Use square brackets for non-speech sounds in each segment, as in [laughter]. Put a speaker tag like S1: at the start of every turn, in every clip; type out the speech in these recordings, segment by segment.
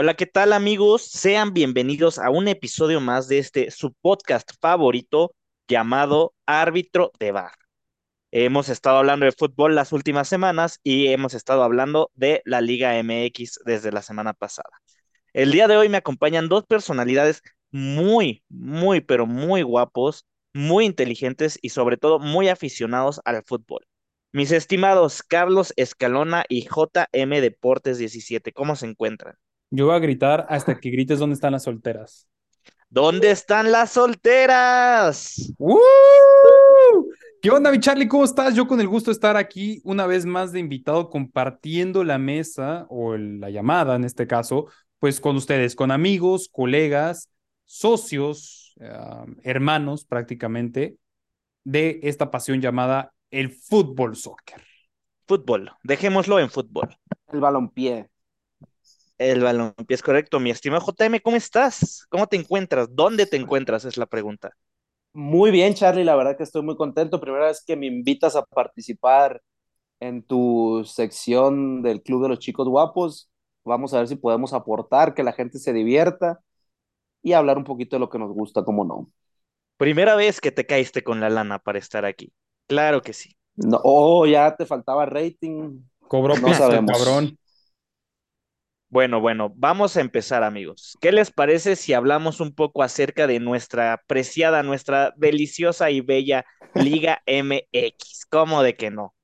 S1: Hola, ¿qué tal amigos? Sean bienvenidos a un episodio más de este su podcast favorito llamado Árbitro de Bar. Hemos estado hablando de fútbol las últimas semanas y hemos estado hablando de la Liga MX desde la semana pasada. El día de hoy me acompañan dos personalidades muy, muy, pero muy guapos, muy inteligentes y sobre todo muy aficionados al fútbol. Mis estimados Carlos Escalona y JM Deportes 17, ¿cómo se encuentran?
S2: Yo voy a gritar hasta que grites dónde están las solteras.
S1: ¿Dónde están las solteras?
S2: ¡Uh! ¿Qué onda, mi Charlie? ¿Cómo estás? Yo con el gusto de estar aquí una vez más de invitado compartiendo la mesa o la llamada en este caso, pues con ustedes, con amigos, colegas, socios, hermanos prácticamente de esta pasión llamada el fútbol soccer.
S1: Fútbol, dejémoslo en fútbol.
S3: El balompié.
S1: El balompié es correcto. Mi estimado JM, ¿cómo estás? ¿Cómo te encuentras? ¿Dónde te encuentras? Es la pregunta.
S3: Muy bien, Charlie, la verdad que estoy muy contento. Primera vez que me invitas a participar en tu sección del Club de los Chicos Guapos. Vamos a ver si podemos aportar, que la gente se divierta y hablar un poquito de lo que nos gusta, cómo no.
S1: Primera vez que te caíste con la lana para estar aquí. Claro que sí.
S3: No, oh, ya te faltaba rating.
S2: Cobró no sabemos. cabrón.
S1: Bueno, bueno, vamos a empezar, amigos. ¿Qué les parece si hablamos un poco acerca de nuestra apreciada, nuestra deliciosa y bella Liga MX? ¿Cómo de que no?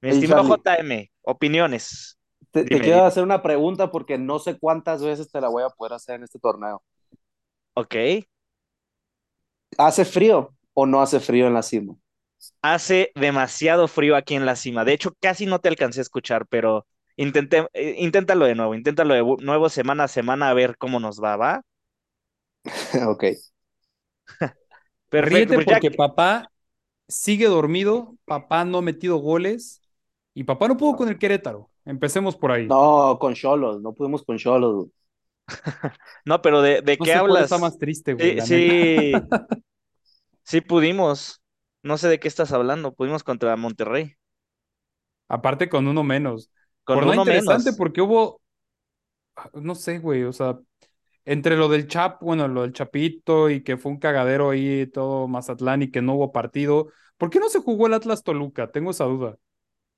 S1: Mi estimado JM, opiniones.
S3: Te, te quiero hacer una pregunta porque no sé cuántas veces te la voy a poder hacer en este torneo.
S1: Ok.
S3: ¿Hace frío o no hace frío en la cima?
S1: Hace demasiado frío aquí en la cima. De hecho, casi no te alcancé a escuchar, pero Intenté, eh, inténtalo de nuevo, inténtalo de nuevo semana a semana a ver cómo nos va, ¿va? [laughs]
S3: ok. [laughs]
S2: Perfecto. Ríete porque papá sigue dormido, papá no ha metido goles y papá no pudo con el Querétaro. Empecemos por ahí.
S3: No, con Cholos, no pudimos con Cholos. [laughs]
S1: no, pero ¿de, de
S2: no
S1: qué hablas?
S2: Está más triste, güey.
S1: Sí, sí, sí pudimos. No sé de qué estás hablando. Pudimos contra Monterrey.
S2: Aparte con uno menos.
S1: Con
S2: Por
S1: uno
S2: interesante
S1: menos.
S2: porque hubo, no sé, güey, o sea, entre lo del Chap, bueno, lo del Chapito y que fue un cagadero ahí todo Mazatlán y que no hubo partido. ¿Por qué no se jugó el Atlas Toluca? Tengo esa duda.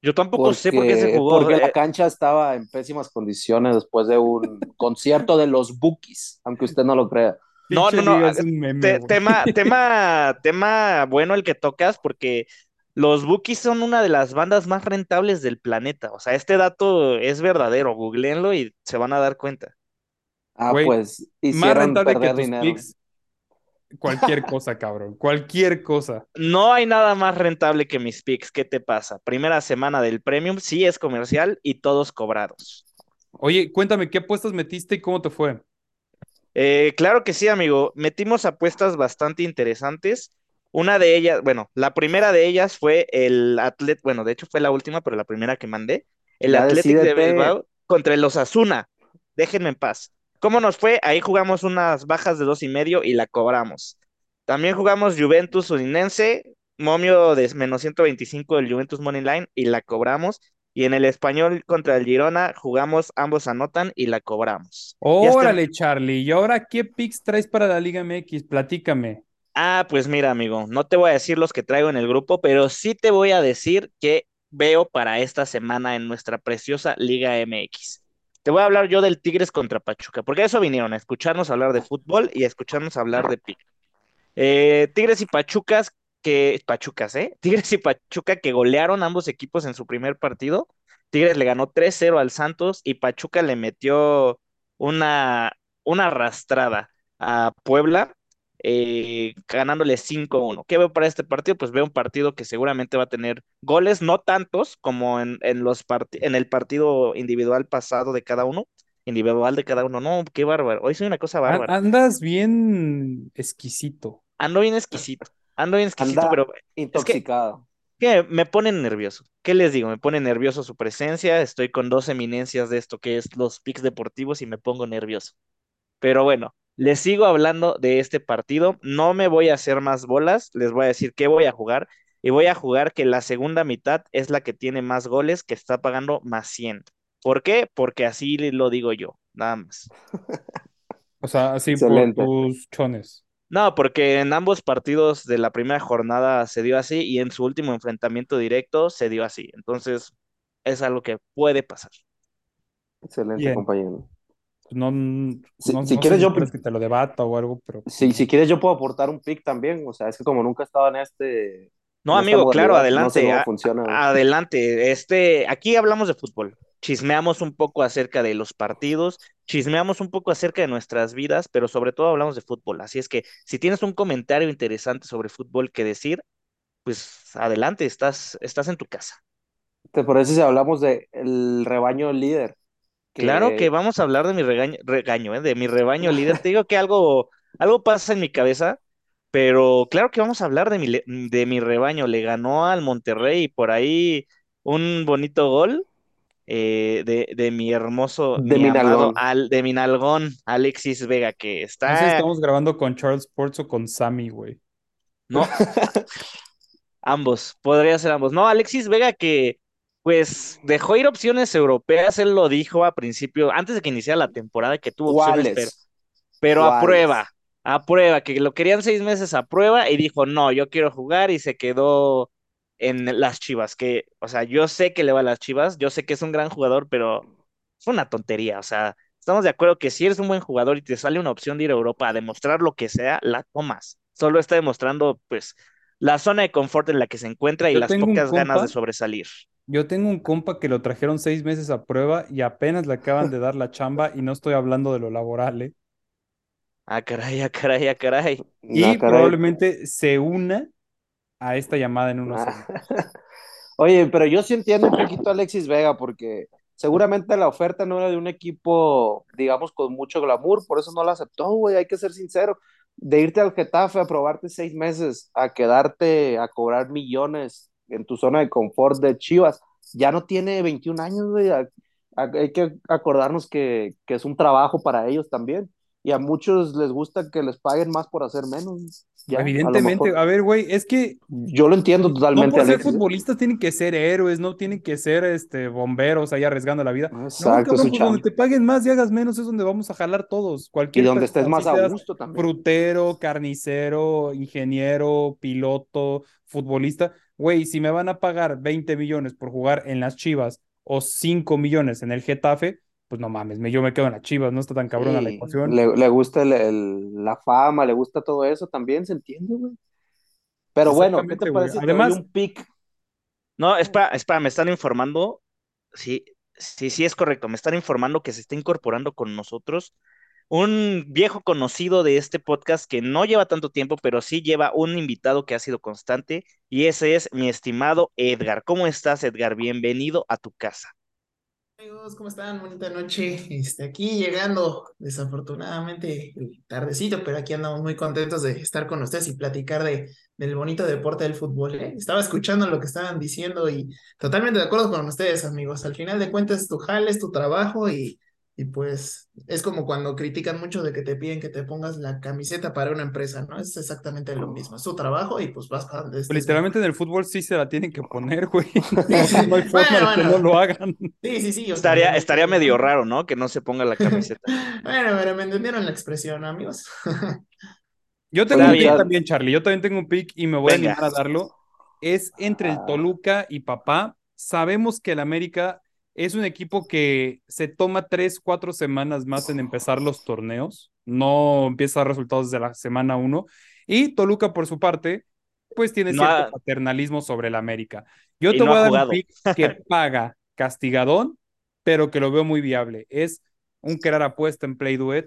S1: Yo tampoco porque, sé por qué se jugó.
S3: Porque la cancha estaba en pésimas condiciones después de un [laughs] concierto de los Bookies, aunque usted no lo crea.
S1: No, no, no. Meme, Te, tema, [laughs] tema, tema bueno el que tocas, porque los Bookies son una de las bandas más rentables del planeta. O sea, este dato es verdadero. Googleenlo y se van a dar cuenta.
S3: Ah, pues
S2: Más rentable que tus
S3: dinero.
S2: picks. Cualquier cosa, cabrón. Cualquier cosa.
S1: No hay nada más rentable que mis picks. ¿Qué te pasa? Primera semana del Premium, sí es comercial y todos cobrados.
S2: Oye, cuéntame, ¿qué apuestas metiste y cómo te fue?
S1: Eh, claro que sí, amigo. Metimos apuestas bastante interesantes. Una de ellas, bueno, la primera de ellas fue el Atlet, bueno, de hecho fue la última, pero la primera que mandé. El
S3: Ya
S1: Athletic de
S3: decídete.
S1: Bilbao contra el Osasuna. Déjenme en paz. ¿Cómo nos fue? Ahí jugamos unas bajas de dos y medio y la cobramos. También jugamos Juventus Udinense, momio de menos 125 del Juventus Money Line y la cobramos. Y en el español contra el Girona jugamos ambos anotan y la cobramos. Está.
S2: Órale, Charlie. ¿Y ahora qué picks traes para la Liga MX? Platícame.
S1: Ah, pues mira, amigo, no te voy a decir los que traigo en el grupo, pero sí te voy a decir que veo para esta semana en nuestra preciosa Liga MX. Te voy a hablar yo del Tigres contra Pachuca, porque eso vinieron, a escucharnos hablar de fútbol y a escucharnos hablar de pick. Eh, Tigres y Pachucas, que ¿eh? [laughs] Tigres y Pachuca que golearon ambos equipos en su primer partido. Tigres le ganó 3-0 al Santos y Pachuca le metió una, una arrastrada a Puebla eh, ganándole 5-1. ¿Qué veo para este partido? Pues veo un partido que seguramente va a tener goles, no tantos como en, en los en el partido individual pasado de cada uno, individual de cada uno. No, qué bárbaro. Hoy soy una cosa bárbara.
S2: Andas bien exquisito.
S1: Ando bien exquisito, ando bien exquisito,
S3: Anda
S1: pero es que,
S3: intoxicado.
S1: que me ponen nervioso. ¿Qué les digo? Me pone nervioso su presencia. Estoy con dos eminencias de esto que es los picks deportivos y me pongo nervioso. Pero bueno, les sigo hablando de este partido. No me voy a hacer más bolas. Les voy a decir qué voy a jugar. Y voy a jugar que la segunda mitad es la que tiene más goles, que está pagando más 100. ¿Por qué? Porque así lo digo yo. nada más.
S2: O sea, así por tus chones.
S1: No, porque en ambos partidos de la primera jornada se dio así y en su último enfrentamiento directo se dio así. Entonces, es algo que puede pasar.
S3: Excelente,
S2: Bien.
S3: compañero.
S2: No, no,
S3: Si-
S2: no
S3: si quieres, yo-
S2: quieres que te lo debata o algo, pero
S3: Si, si quieres, yo puedo aportar un pick también. O sea, es que como nunca he estado en este.
S1: No,
S3: en
S1: amigo, claro,
S3: modalidad, No sé
S1: adelante.
S3: cómo
S1: a-
S3: funciona.
S1: Adelante. Este, aquí hablamos de fútbol. Chismeamos un poco acerca de los partidos, chismeamos un poco acerca de nuestras vidas, pero sobre todo hablamos de fútbol. Así es que si tienes un comentario interesante sobre fútbol que decir, pues adelante, estás, estás en tu casa.
S3: ¿Te parece si hablamos de el rebaño líder?
S1: Claro que vamos a hablar de mi regaño, regaño, ¿eh? de mi rebaño líder. Te digo que algo, algo pasa en mi cabeza, pero claro que vamos a hablar de mi, de mi rebaño. Le ganó al Monterrey y por ahí un bonito gol eh, de, de mi hermoso,
S3: De
S1: mi
S3: mi
S1: amado, al, de mi nalgón, Alexis Vega, que
S2: no sé si
S1: está,
S2: estamos grabando con Charles Sports o con Sammy, güey.
S1: no, [laughs] ambos, podría ser ambos. No, Alexis Vega que pues dejó ir opciones europeas, él lo dijo a principio, antes de que iniciara la temporada, que tuvo opciones, pero pero a prueba, a prueba, que lo querían seis meses a prueba y dijo, no, yo quiero jugar y se quedó en las Chivas, que, o sea, yo sé que le va a las Chivas, yo sé que es un gran jugador, pero fue una tontería, o sea, estamos de acuerdo que si eres un buen jugador y te sale una opción de ir a Europa a demostrar lo que sea, la tomas. Solo está demostrando, pues, la zona de confort en la que se encuentra y
S2: Yo
S1: las pocas ganas de sobresalir.
S2: Yo tengo un compa que lo trajeron seis meses a prueba y apenas le acaban de dar la chamba y no estoy hablando de lo laboral, ¿eh?
S1: Ah, caray, ah, caray, ah, caray.
S2: Y
S3: Ah, caray.
S2: probablemente se una a esta llamada en unos
S3: Ah.
S2: segundos. [laughs]
S3: Oye, pero yo sí entiendo un poquito a Alexis Vega porque seguramente la oferta no era de un equipo, digamos, con mucho glamour, por eso no la aceptó, güey, hay que ser sincero. De irte al Getafe a probarte seis meses, a quedarte a cobrar millones en tu zona de confort de Chivas, ya no tiene 21 años, güey. a- a- hay que acordarnos que, que es un trabajo para ellos también. Y a muchos les gusta que les paguen más por hacer menos. Ya, a
S2: Evidentemente,
S3: mejor-
S2: a ver, güey, es que
S3: yo lo entiendo
S2: no
S3: totalmente,
S2: por ser futbolistas tienen que ser héroes, no tienen que ser este bomberos ahí arriesgando la vida. No,
S3: Exacto, es
S2: cabrón, pues donde te paguen más y hagas menos es donde vamos a jalar todos.
S3: Y
S2: Cualquier
S3: donde
S2: persona,
S3: estés más a gusto también.
S2: frutero, carnicero, ingeniero, piloto, futbolista. Güey, si me van a pagar 20 millones por jugar en las Chivas o 5 millones en el Getafe, pues no mames, me, yo me quedo en las Chivas, no está tan cabrona la ecuación.
S3: Le, le gusta el- el- la fama, le gusta todo eso también, se entiende, güey. Pero bueno, ¿qué te parece?
S2: Además-
S3: un pick.
S1: No, espera, espera, me están informando. Sí, sí, sí es correcto. Me están informando que se está incorporando con nosotros un viejo conocido de este podcast que no lleva tanto tiempo, pero sí lleva un invitado que ha sido constante y ese es mi estimado Edgar. ¿Cómo estás, Edgar? Bienvenido a tu casa.
S4: Amigos, ¿cómo están? Bonita noche. Este, aquí llegando, desafortunadamente, tardecito, pero aquí andamos muy contentos de estar con ustedes y platicar de, del bonito deporte del fútbol. ¿eh? Estaba escuchando lo que estaban diciendo y totalmente de acuerdo con ustedes, amigos. Al final de cuentas, tu jale es tu trabajo y, y pues es como cuando critican mucho de que te piden que te pongas la camiseta para una empresa, ¿no? Es exactamente lo mismo. Es tu trabajo y pues vas para donde estés
S2: literalmente en el fútbol sí se la tienen que poner, güey. [laughs] [laughs] No hay forma
S4: Bueno,
S2: de que
S4: bueno.
S2: no lo hagan.
S4: Sí, sí, sí. o sea,
S1: Estaría, estaría medio raro, ¿no? Que no se ponga la camiseta. [laughs]
S4: Bueno, pero me entendieron la expresión, amigos.
S2: Yo tengo un pick también, Charlie. Yo también tengo un pick y me voy
S1: Venga.
S2: a animar a darlo. Es entre el
S3: Ah.
S2: Toluca y Papá. Sabemos que el América es un equipo que se toma tres, cuatro semanas más en empezar los torneos. No empieza a dar resultados desde la semana uno. Y Toluca, por su parte, pues tiene
S1: No
S2: cierto
S1: ha-
S2: paternalismo sobre el América. Yo
S1: Y
S2: te
S1: no
S2: voy a dar
S1: jugado.
S2: un pick que [laughs] paga castigadón, pero que lo veo muy viable. Es un crear apuesta en Play Duet.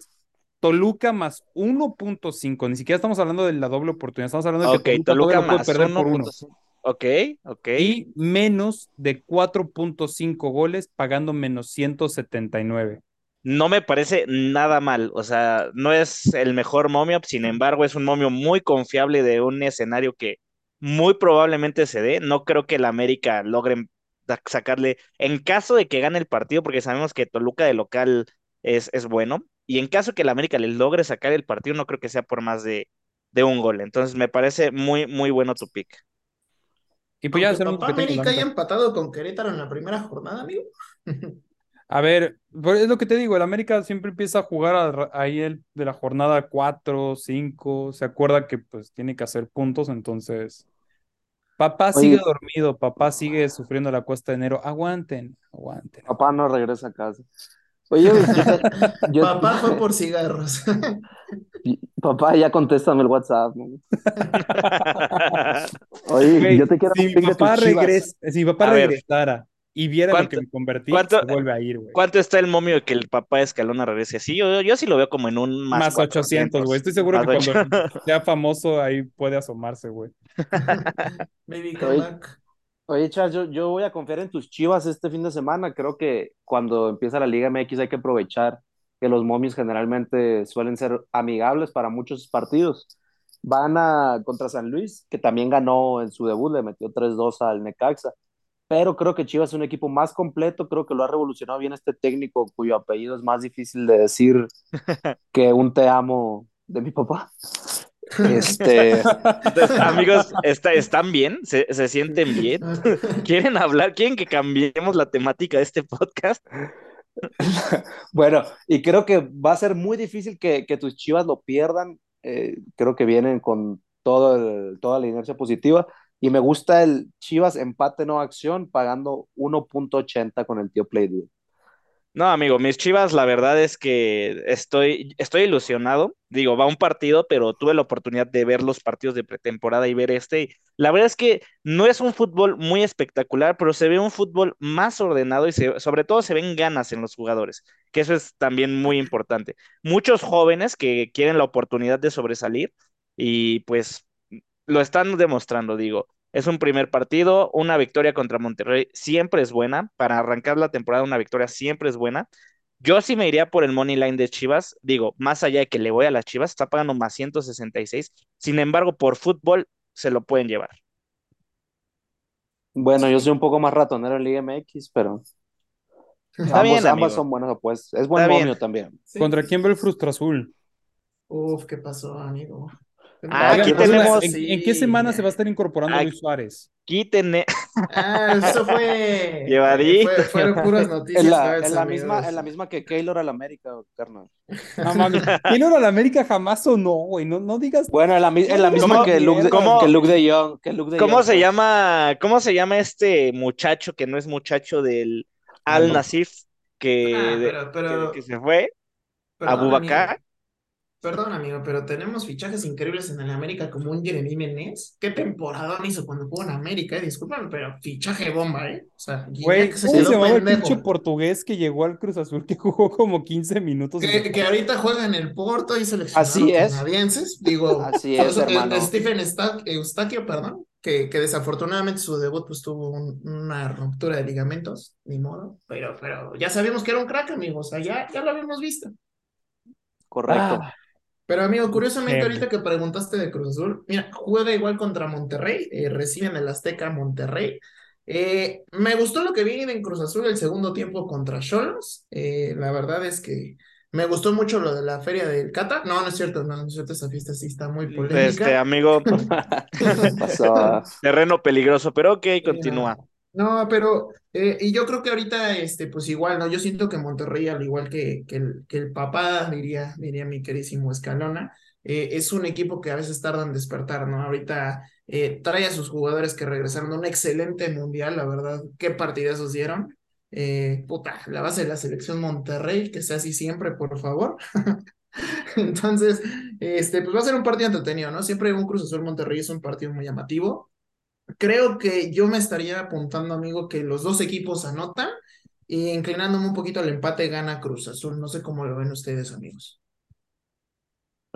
S2: Toluca más 1.5, ni siquiera estamos hablando de la doble oportunidad, estamos hablando de que Toluca, puede perder por uno.
S1: 1.5. Ok, ok.
S2: Y menos de 4.5 goles pagando menos 179.
S1: No me parece nada mal, o sea, no es el mejor momio, sin embargo, es un momio muy confiable de un escenario que muy probablemente se dé. No creo que el América logren da- sacarle, en caso de que gane el partido, porque sabemos que Toluca de local es, es bueno, y en caso que el América le logre sacar el partido, no creo que sea por más de, de un gol. Entonces, me parece muy, muy bueno tu pick.
S2: Y pues ya
S4: Papá América haya empatado con Querétaro en la primera jornada, amigo. [laughs]
S2: A ver, pues es lo que te digo, el América siempre empieza a jugar ahí el, de la jornada 4, 5, se acuerda que pues tiene que hacer puntos, entonces papá sigue dormido, papá sigue sufriendo la cuesta de enero, aguanten, aguanten.
S3: Papá no regresa a casa. Oye, [laughs] yo
S4: Papá fue por cigarros. [laughs]
S3: papá, ya contéstame el WhatsApp. ¿no? [laughs] Oye,
S2: Güey,
S3: yo te quiero
S2: si mi papá regresa, si mi papá
S1: A ver.
S2: regresara y viera lo
S1: ¿Cuánto-
S2: que me convertí,
S1: cuánto-
S2: se vuelve a ir, güey.
S1: ¿Cuánto está el momio de que el papá de Escalona regrese así? Yo, yo sí lo veo como en un más,
S2: Más 800, güey. Estoy seguro que cuando sea famoso ahí puede asomarse, güey.
S4: Baby, come back.
S3: Oye, Charles, yo, yo voy a confiar en tus Chivas este fin de semana. Creo que cuando empieza la Liga MX hay que aprovechar que los momios generalmente suelen ser amigables para muchos partidos. Van a contra San Luis, que también ganó en su debut, le metió 3-2 al Necaxa. Pero creo que Chivas es un equipo más completo, creo que lo ha revolucionado bien este técnico cuyo apellido es más difícil de decir [laughs] que un te amo de mi papá. Este,
S1: amigos, está- ¿están bien? ¿Se, se sienten bien? [laughs] ¿Quieren hablar? ¿Quieren que cambiemos la temática de este podcast? [laughs]
S3: Bueno, y creo que va a ser muy difícil que, que tus Chivas lo pierdan. Eh, creo que vienen con todo el- toda la inercia positiva. Y me gusta el Chivas empate no acción pagando 1.80 con el tío Playdude.
S1: No, amigo, mis Chivas, la verdad es que estoy, estoy ilusionado. Digo, va un partido, pero tuve la oportunidad de ver los partidos de pretemporada y ver este. La verdad es que no es un fútbol muy espectacular, pero se ve un fútbol más ordenado y se- sobre todo se ven ganas en los jugadores, que eso es también muy importante. Muchos jóvenes que quieren la oportunidad de sobresalir y pues lo están demostrando, digo. Es un primer partido, una victoria contra Monterrey siempre es buena. Para arrancar la temporada, una victoria siempre es buena. Yo sí me iría por el money line de Chivas. Digo, más allá de que le voy a las Chivas, está pagando más 166. Sin embargo, por fútbol se lo pueden llevar.
S3: Bueno, yo soy un poco más ratonero en Liga MX, pero
S1: Está
S3: ambos-
S1: bien,
S3: ambas son buenas apuestas. Es buen momio también.
S4: Sí.
S2: ¿Contra quién va el Frustra Azul?
S4: Uf, ¿qué pasó, amigo?
S1: Ah,
S2: Oigan,
S1: aquí
S2: pues,
S1: tenemos-
S2: ¿En, en qué semana se va a estar incorporando
S1: Aquí-
S2: Luis Suárez?
S1: Quítenme.
S4: Ah, eso fue. [laughs]
S1: Llevadí.
S4: fue- fueron puras noticias.
S3: En la, en misma, en la misma que Keylor al América, carnal.
S2: No mames. Keylor a la América jamás o no, güey. No, no digas.
S3: Bueno, en la, en la misma
S1: ¿Cómo-
S3: que Luke, de,
S1: cómo-
S3: que Luke de Jong. Que Luke de
S1: ¿Cómo se
S3: pues.
S1: llama? ¿Cómo se llama este muchacho que no es muchacho del Al. Nasif que,
S4: Ah, pero- pero-
S1: que, que se fue?
S4: Amigo. Perdón, amigo, pero tenemos fichajes increíbles en el América como un Jeremy Menez. ¿Qué temporada hizo cuando jugó en América? Eh? Discúlpame, pero fichaje bomba, ¿eh? O sea,
S2: Güey,
S4: se
S2: ¿cómo se
S4: quedó
S2: llamaba el pinche portugués que llegó al Cruz Azul que jugó como 15 minutos?
S4: Que, ahorita juega en el Porto y seleccionado
S3: Así es.
S4: canadienses. Digo, [laughs]
S3: Así es,
S4: so- [laughs]
S3: hermano.
S4: Stephen Eustaquio, perdón, que, que desafortunadamente su debut pues tuvo un- una ruptura de ligamentos, ni modo, pero, pero ya sabíamos que era un crack, amigos, o sea, ya, ya lo habíamos visto.
S3: Correcto.
S2: Ah,
S4: Pero amigo, curiosamente ahorita que preguntaste de Cruz Azul, mira, juega igual contra Monterrey, eh, recibe en el Azteca Monterrey. Eh, me gustó lo que vi en Cruz Azul el segundo tiempo contra Cholos. Eh, la verdad es que me gustó mucho lo de la feria del Cata. No, no es cierto, no, no es cierto, esa fiesta sí está muy
S1: Este,
S4: polémica.
S1: amigo, [laughs] [laughs]
S3: Pasó.
S1: terreno peligroso, pero ok, continúa.
S4: No, pero, eh, y yo creo que ahorita, este, pues igual, ¿no? Yo siento que Monterrey, al igual que, que, el, que el papá, diría, diría mi querísimo Escalona, eh, es un equipo que a veces tarda en despertar, ¿no? Ahorita eh, trae a sus jugadores que regresaron de un excelente mundial, la verdad, qué partidazos dieron. Eh, puta, la base de la selección Monterrey, que sea así siempre, por favor. [laughs] Entonces, este, pues va a ser un partido entretenido, ¿no? Siempre un Cruz Azul Monterrey es un partido muy llamativo. Creo que yo me estaría apuntando, amigo, que los dos equipos anotan y inclinándome un poquito al empate gana Cruz Azul. No sé cómo lo ven ustedes, amigos.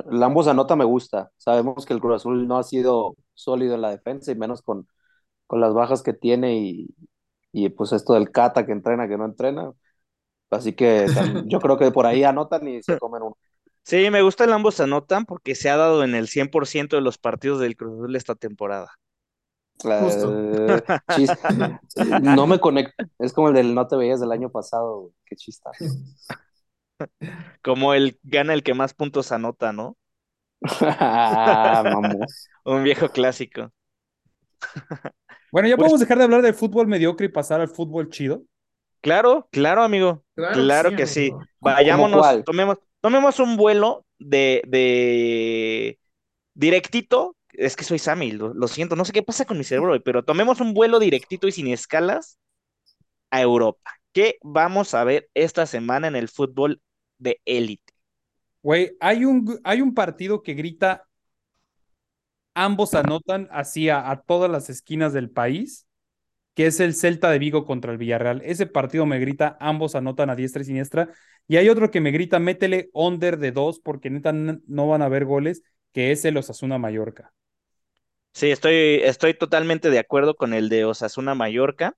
S3: El ambos anota me gusta. Sabemos que el Cruz Azul no ha sido sólido en la defensa y menos con, con las bajas que tiene y, y pues esto del Cata que entrena, que no entrena. Así que [laughs] yo creo que por ahí anotan y se comen uno.
S1: Sí, me gusta el ambos anotan porque se ha dado en el 100% de los partidos del Cruz Azul esta temporada.
S4: Justo.
S3: Eh, chis- no me conecto. Es como el del no te veías del año pasado. güey. Qué chista.
S1: Como el gana el que más puntos anota, ¿no?
S3: Mamón.
S1: Un viejo clásico.
S2: Bueno, ya
S1: Pues-
S2: podemos dejar de hablar del fútbol mediocre y pasar al fútbol chido.
S1: Claro, claro, amigo.
S4: Claro,
S1: Claro
S4: que
S1: que
S4: sí, amigo.
S1: Vayámonos, tomemos, tomemos un vuelo de, de directito. Es que soy Sammy, lo, lo siento, no sé qué pasa con mi cerebro hoy, pero tomemos un vuelo directito y sin escalas a Europa. ¿Qué vamos a ver esta semana en el fútbol de élite?
S2: Güey, hay un, hay un partido que grita, ambos anotan así a, a todas las esquinas del país, que es el Celta de Vigo contra el Villarreal. Ese partido me grita, ambos anotan a diestra y siniestra. Y hay otro que me grita, métele under de dos, porque neta no van a haber goles, que es el Osasuna Mallorca.
S1: Sí, estoy, estoy totalmente de acuerdo con el de Osasuna Mallorca.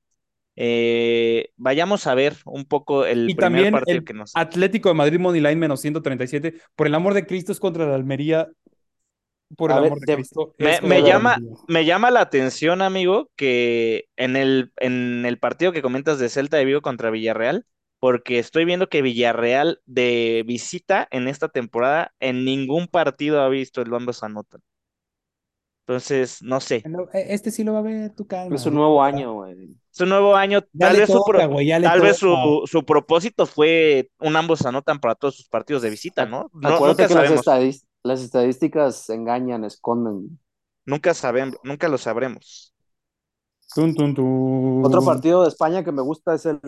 S1: Eh, vayamos a ver un poco el
S2: Y
S1: primer
S2: también
S1: partido
S2: el
S1: que nos.
S2: Atlético de Madrid Moneyline menos 137. Por el amor de Cristo es contra la Almería. Por el
S3: A
S2: amor de
S3: de-
S2: Cristo.
S1: Me, me llama, me llama la atención, amigo, que en el, en el partido que comentas de Celta de Vigo contra Villarreal, porque estoy viendo que Villarreal de visita en esta temporada en ningún partido ha visto el ambos anotan. Entonces, no sé.
S2: Este sí lo va a ver, tu calma.
S3: Es un nuevo año, güey.
S1: Es un nuevo año,
S2: Ya
S1: tal vez, su, pro- tal vez su, su propósito fue un ambos anotan para todos sus partidos de visita, ¿no? No-
S3: Acuérdate
S1: nunca
S3: que las,
S1: sabemos,
S3: estadis- las estadísticas engañan, esconden.
S1: nunca sabemos, nunca lo sabremos.
S2: Tun, tun, tun.
S3: Otro partido de España que me gusta es el,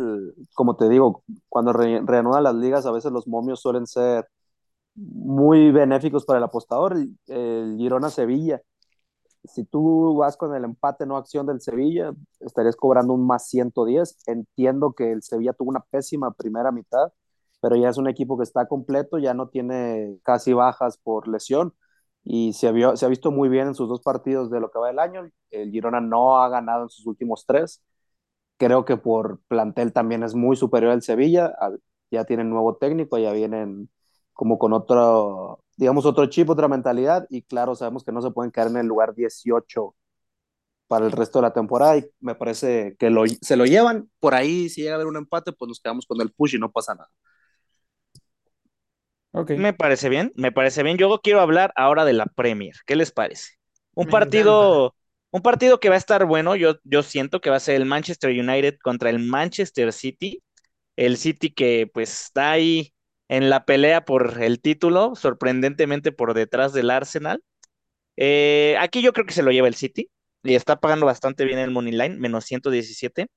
S3: como te digo, cuando re- reanudan las ligas, a veces los momios suelen ser muy benéficos para el apostador. El, el Girona-Sevilla. Si tú vas con el empate no acción del Sevilla, estarías cobrando un más 110. Entiendo que el Sevilla tuvo una pésima primera mitad, pero ya es un equipo que está completo, ya no tiene casi bajas por lesión y se, ha visto muy bien en sus dos partidos de lo que va del año. El Girona no ha ganado en sus últimos tres. Creo que por plantel también es muy superior al Sevilla. Ya tienen nuevo técnico, ya vienen como con otro, digamos, otro chip, otra mentalidad. Y claro, sabemos que no se pueden quedar en el lugar 18 para el resto de la temporada. Y me parece que lo, se lo llevan. Por ahí, si llega a haber un empate, pues nos quedamos con el push y no pasa nada.
S1: Me parece bien, me parece bien. Yo quiero hablar ahora de la Premier. ¿Qué les parece? Un
S4: Me
S1: partido, un partido que va a estar bueno. Yo, yo siento que va a ser el Manchester United contra el Manchester City. El City que pues está ahí en la pelea por el título, sorprendentemente por detrás del Arsenal. Eh, aquí yo creo que se lo lleva el City y está pagando bastante bien el Money Line, menos 117.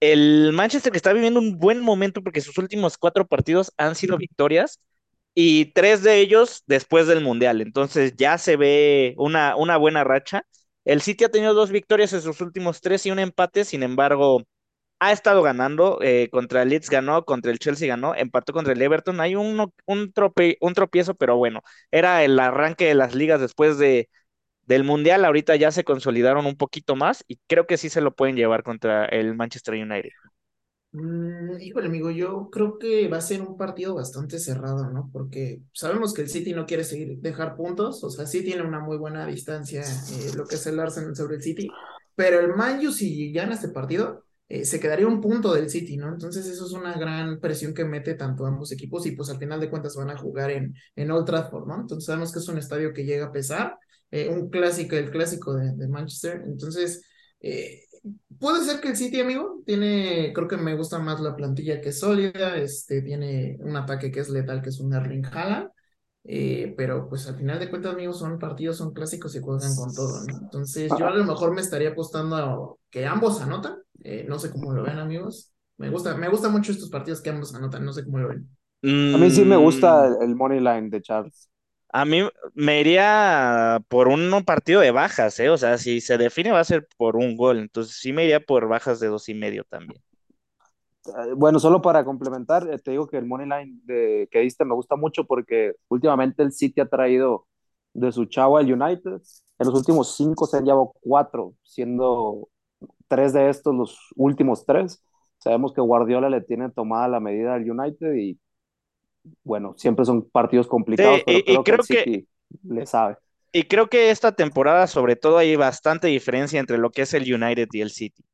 S1: El Manchester que está viviendo un buen momento porque sus últimos cuatro partidos han sido victorias y tres de ellos después del Mundial. Entonces ya se ve una, una buena racha. El City ha tenido dos victorias en sus últimos tres y un empate, sin embargo, ha estado ganando. eh, contra el Leeds ganó, contra el Chelsea ganó, empató contra el Everton. Hay un, un, tropiezo, pero bueno, era el arranque de las ligas después de, del Mundial. Ahorita ya se consolidaron un poquito más y creo que sí se lo pueden llevar contra el Manchester United.
S4: Mm, híjole, amigo, yo creo que va a ser un partido bastante cerrado, ¿no? Porque sabemos que el City no quiere seguir dejar puntos, o sea, sí tiene una muy buena distancia eh, lo que es el Arsenal sobre el City, pero el Man U si gana este partido, eh, se quedaría un punto del City, ¿no? Entonces eso es una gran presión que mete tanto ambos equipos y pues al final de cuentas van a jugar en, en Old Trafford, ¿no? Entonces sabemos que es un estadio que llega a pesar, eh, un clásico, el clásico de, de Manchester, entonces... Eh, Puede ser que el City, amigo, tiene, creo que me gusta más la plantilla que es sólida, este, tiene un ataque que es letal, que es un Erling Haaland, pero pues al final de cuentas, amigos, son partidos, son clásicos y juegan con todo, ¿no? Entonces yo a lo mejor me estaría apostando a que ambos anotan, eh, no sé cómo lo ven, amigos, me gusta, me gusta mucho estos partidos que ambos anotan, no sé cómo lo ven.
S3: A mí sí me gusta
S1: Mm,
S3: el, el money line de Charles.
S1: A mí me iría por un partido de bajas, ¿eh? O sea, si se define va a ser por un gol, entonces sí me iría por bajas de dos y medio también.
S3: Eh, Bueno, solo para complementar, eh, te digo que el money line de, que diste me gusta mucho porque últimamente el City ha traído de su chavo al United. En los últimos cinco se han llevado cuatro, siendo tres de estos los últimos tres. Sabemos que Guardiola le tiene tomada la medida al United y bueno, siempre son partidos complicados,
S1: Sí,
S3: pero
S1: y, y
S3: creo que el
S1: creo que,
S3: City le sabe.
S1: y creo que esta temporada, sobre todo, hay bastante diferencia entre lo que es el United y el City.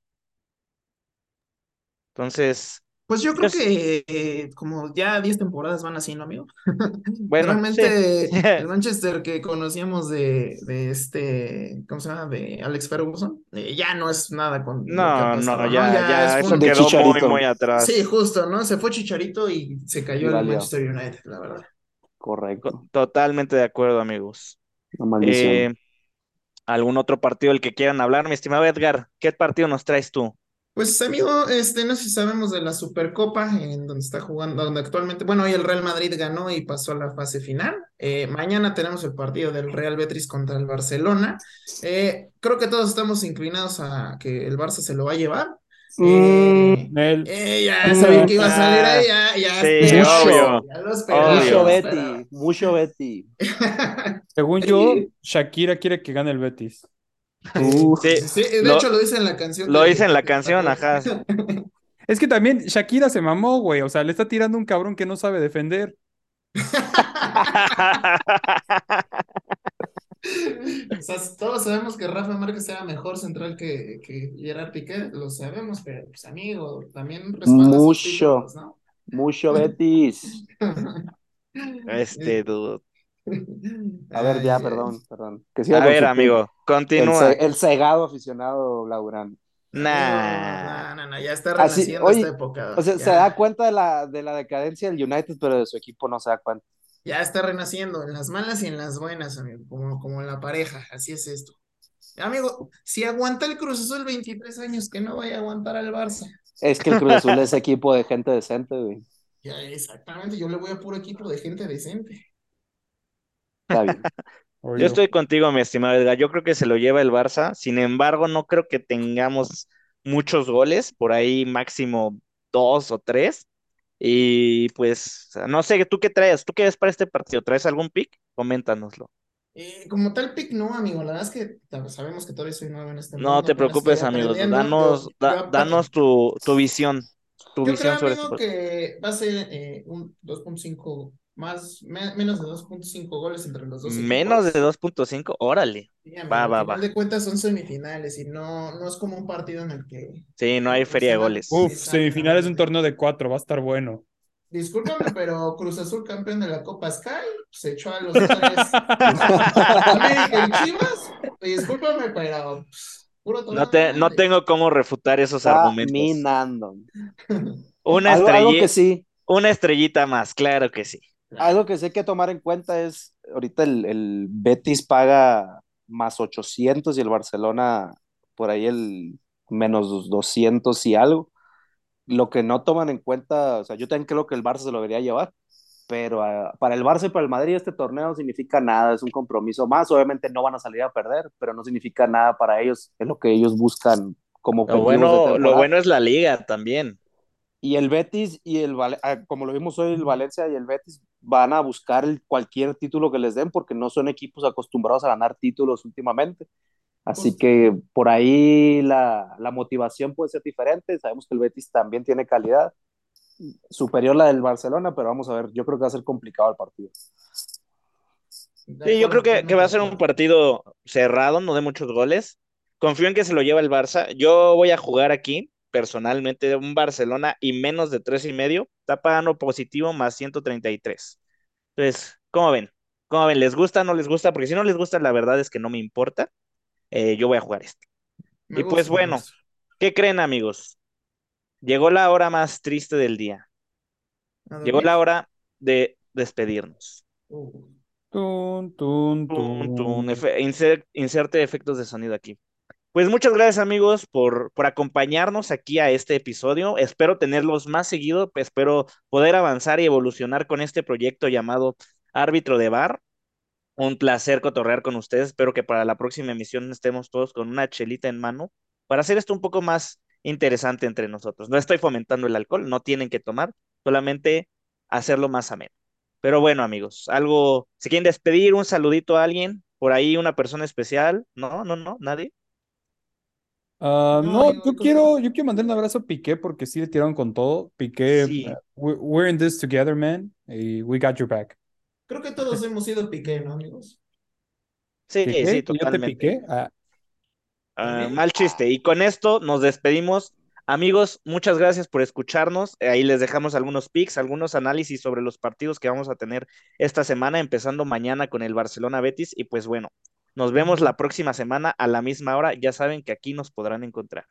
S1: Entonces,
S4: Pues yo creo que eh, como ya 10 temporadas van así, ¿no, amigo? [laughs]
S1: Bueno,
S4: Realmente
S1: sí.
S4: el Manchester que conocíamos de, de este, ¿cómo se llama? De Alex Ferguson, eh, ya no es nada con
S1: No, no,
S4: ¿no?
S1: ya, ya,
S4: es
S1: eso quedó muy,
S3: Chicharito.
S1: muy atrás.
S4: Sí, justo, ¿no? Se fue Chicharito y se cayó el. Manchester United, la verdad.
S3: Correcto.
S1: Co- Totalmente de acuerdo, amigos.
S3: Una maldición.
S1: Eh, ¿algún otro partido del que quieran hablar, mi estimado Edgar? ¿Qué partido nos traes tú?
S4: Pues amigo, este, no sé si sabemos de la Supercopa, en donde está jugando, donde actualmente, bueno, hoy el Real Madrid ganó y pasó a la fase final. Eh, mañana tenemos el partido del Real Betis contra el Barcelona. Eh, creo que todos estamos inclinados a que el Barça se lo va a llevar. Eh,
S2: Nel.
S4: eh, ya sabía que iba a salir ahí, ya, ya,
S1: Sí,
S3: obvio.
S4: ya lo esperaba,
S3: Mucho
S4: lo
S3: Betty, mucho Betty. [laughs]
S2: Según yo, Shakira quiere que gane el Betis.
S3: Uh,
S1: Sí,
S4: Sí, de
S1: lo-
S4: hecho lo dice en la canción.
S1: lo
S4: de-
S1: dice en la
S4: de
S1: canción, ajá. [laughs]
S2: Es que también Shakira se mamó, güey. O sea, le está tirando un cabrón que no sabe defender. [laughs]
S4: O sea, todos sabemos que Rafa Márquez era mejor central que, que Gerard Piqué, lo sabemos, pero pues amigo, también respalda sus
S3: Mucho.
S4: títulos, ¿no?
S3: mucho [laughs] Betis.
S1: Este dude.
S3: A ver, ya, perdón, perdón. Que siga
S1: A ver, amigo.
S3: El,
S1: continúa.
S3: el cegado aficionado Laurán.
S1: Nah.
S4: No, no, no, ya está
S3: Así,
S4: renaciendo
S3: oye,
S4: esta época.
S3: O sea,
S4: ya,
S3: se da cuenta de la, de la decadencia del United, pero de su equipo no se da cuenta.
S4: ya está renaciendo en las malas y en las buenas, amigo, como, como en la pareja, así es esto. Amigo, si aguanta el Cruz Azul 23 años, que no vaya a aguantar al Barça.
S3: Es que el Cruz Azul es equipo de gente decente, güey. [laughs]
S4: Ya, exactamente, yo le voy a puro equipo de gente decente.
S3: Está bien. [laughs]
S2: Oye,
S1: Yo estoy contigo, mi estimado Edgar. Yo creo que se lo lleva el Barça. Sin embargo, no creo que tengamos muchos goles. Por ahí máximo dos o tres. Y pues, no sé, ¿tú qué traes? ¿Tú qué ves para este partido? ¿Traes algún pick? Coméntanoslo.
S4: Eh, como tal pick, no, amigo. La verdad es que sabemos que todavía soy nuevo en este
S1: No
S4: mundo,
S1: te
S4: apenas
S1: preocupes,
S4: aprendiendo.
S1: Danos,
S4: Yo-
S1: da-
S4: yo ap-
S1: danos tu, tu visión. Tu
S4: Yo
S1: visión
S4: creo,
S1: sobre este
S4: amigo,
S1: partido.
S4: que va a ser eh, un 2.5 más, me- menos de 2.5 goles entre los dos
S1: Menos de
S4: equipos.
S1: 2.5, órale.
S4: Sí, amigo,
S1: Va, va,
S4: al
S1: va.
S4: de cuentas son semifinales y no, no es como un partido en el que
S1: Sí, no hay
S4: Pues
S1: feria de goles.
S2: Uf, semifinales de un torneo de cuatro, va a estar bueno.
S4: Discúlpame, [laughs] pero Cruz Azul campeón de la Copa Sky se echó a los [laughs] tres. América y Chivas, discúlpame, pero puro
S1: No, te, no tengo cómo refutar esos argumentos.
S3: minando.
S1: Una,
S3: Algo, algo que
S1: estrelli-
S3: sí,
S1: una estrellita más, claro que sí.
S3: Algo que sí hay que tomar en cuenta es, ahorita el, el Betis paga más 800 y el Barcelona por ahí el menos 200 y algo. Lo que no toman en cuenta, o sea, yo también creo que el Barça se lo debería llevar, pero ah, para el Barça y para el Madrid este torneo no significa nada, es un compromiso más, obviamente no van a salir a perder, pero no significa nada para ellos, es lo que ellos buscan como
S1: Lo bueno, lo bueno es la liga también.
S3: Y el Betis y el Val- ah, como lo vimos hoy, el Valencia y el Betis van a buscar el- cualquier título que les den porque no son equipos acostumbrados a ganar títulos últimamente. Así
S4: Justo.
S3: que por ahí la, la motivación puede ser diferente. Sabemos que el Betis también tiene calidad superior a la del Barcelona, pero vamos a ver, yo creo que va a ser complicado el partido.
S1: Sí, yo creo que, que va a ser un partido cerrado, no de muchos goles. Confío en que se lo lleva el Barça. Yo voy a jugar aquí, personalmente, un Barcelona y menos de tres y medio. Está pagando positivo más 133. Entonces, ¿cómo ven? ¿Cómo ven? ¿Les gusta? ¿No les gusta? Porque si no les gusta, la verdad es que no me importa. Eh, yo voy a jugar esto.
S4: Me
S1: Y pues bueno. ¿qué creen, amigos? Llegó la hora más triste del día.
S4: ¿A
S1: Llegó la hora de despedirnos.
S4: Uh,
S2: Tun, tun,
S1: Tun, tun,
S2: tun.
S1: efe- inser- inserte efectos de sonido aquí. Pues muchas gracias amigos por, por acompañarnos aquí a este episodio. Espero tenerlos más seguido, espero poder avanzar y evolucionar con este proyecto llamado Árbitro de Bar. Un placer cotorrear con ustedes. Espero que para la próxima emisión estemos todos con una chelita en mano para hacer esto un poco más interesante entre nosotros. No estoy fomentando el alcohol, no tienen que tomar, solamente hacerlo más ameno. Pero bueno, amigos, algo, ¿se quieren despedir? ¿Un saludito a alguien? ¿Por ahí una persona especial? No, no, no, nadie.
S2: Ah,
S4: No,
S2: yo quiero, yo quiero mandar un abrazo a Piqué porque sí le tiraron con todo. Piqué,
S1: Sí.
S2: uh, we- we're in this together, man. y we got your back.
S4: Creo que todos hemos sido Piqué, ¿no, amigos?
S1: Sí,
S2: ¿Piqué?
S1: sí,
S2: ¿Que yo te
S1: totalmente.
S2: piqué? Ah,
S1: Ah, mal chiste. Y con esto nos despedimos Amigos, muchas gracias por escucharnos. Ahí les dejamos algunos pics, algunos análisis sobre los partidos que vamos a tener esta semana, empezando mañana con el Barcelona Betis. Y pues bueno, nos vemos la próxima semana a la misma hora. Ya saben que aquí nos podrán encontrar.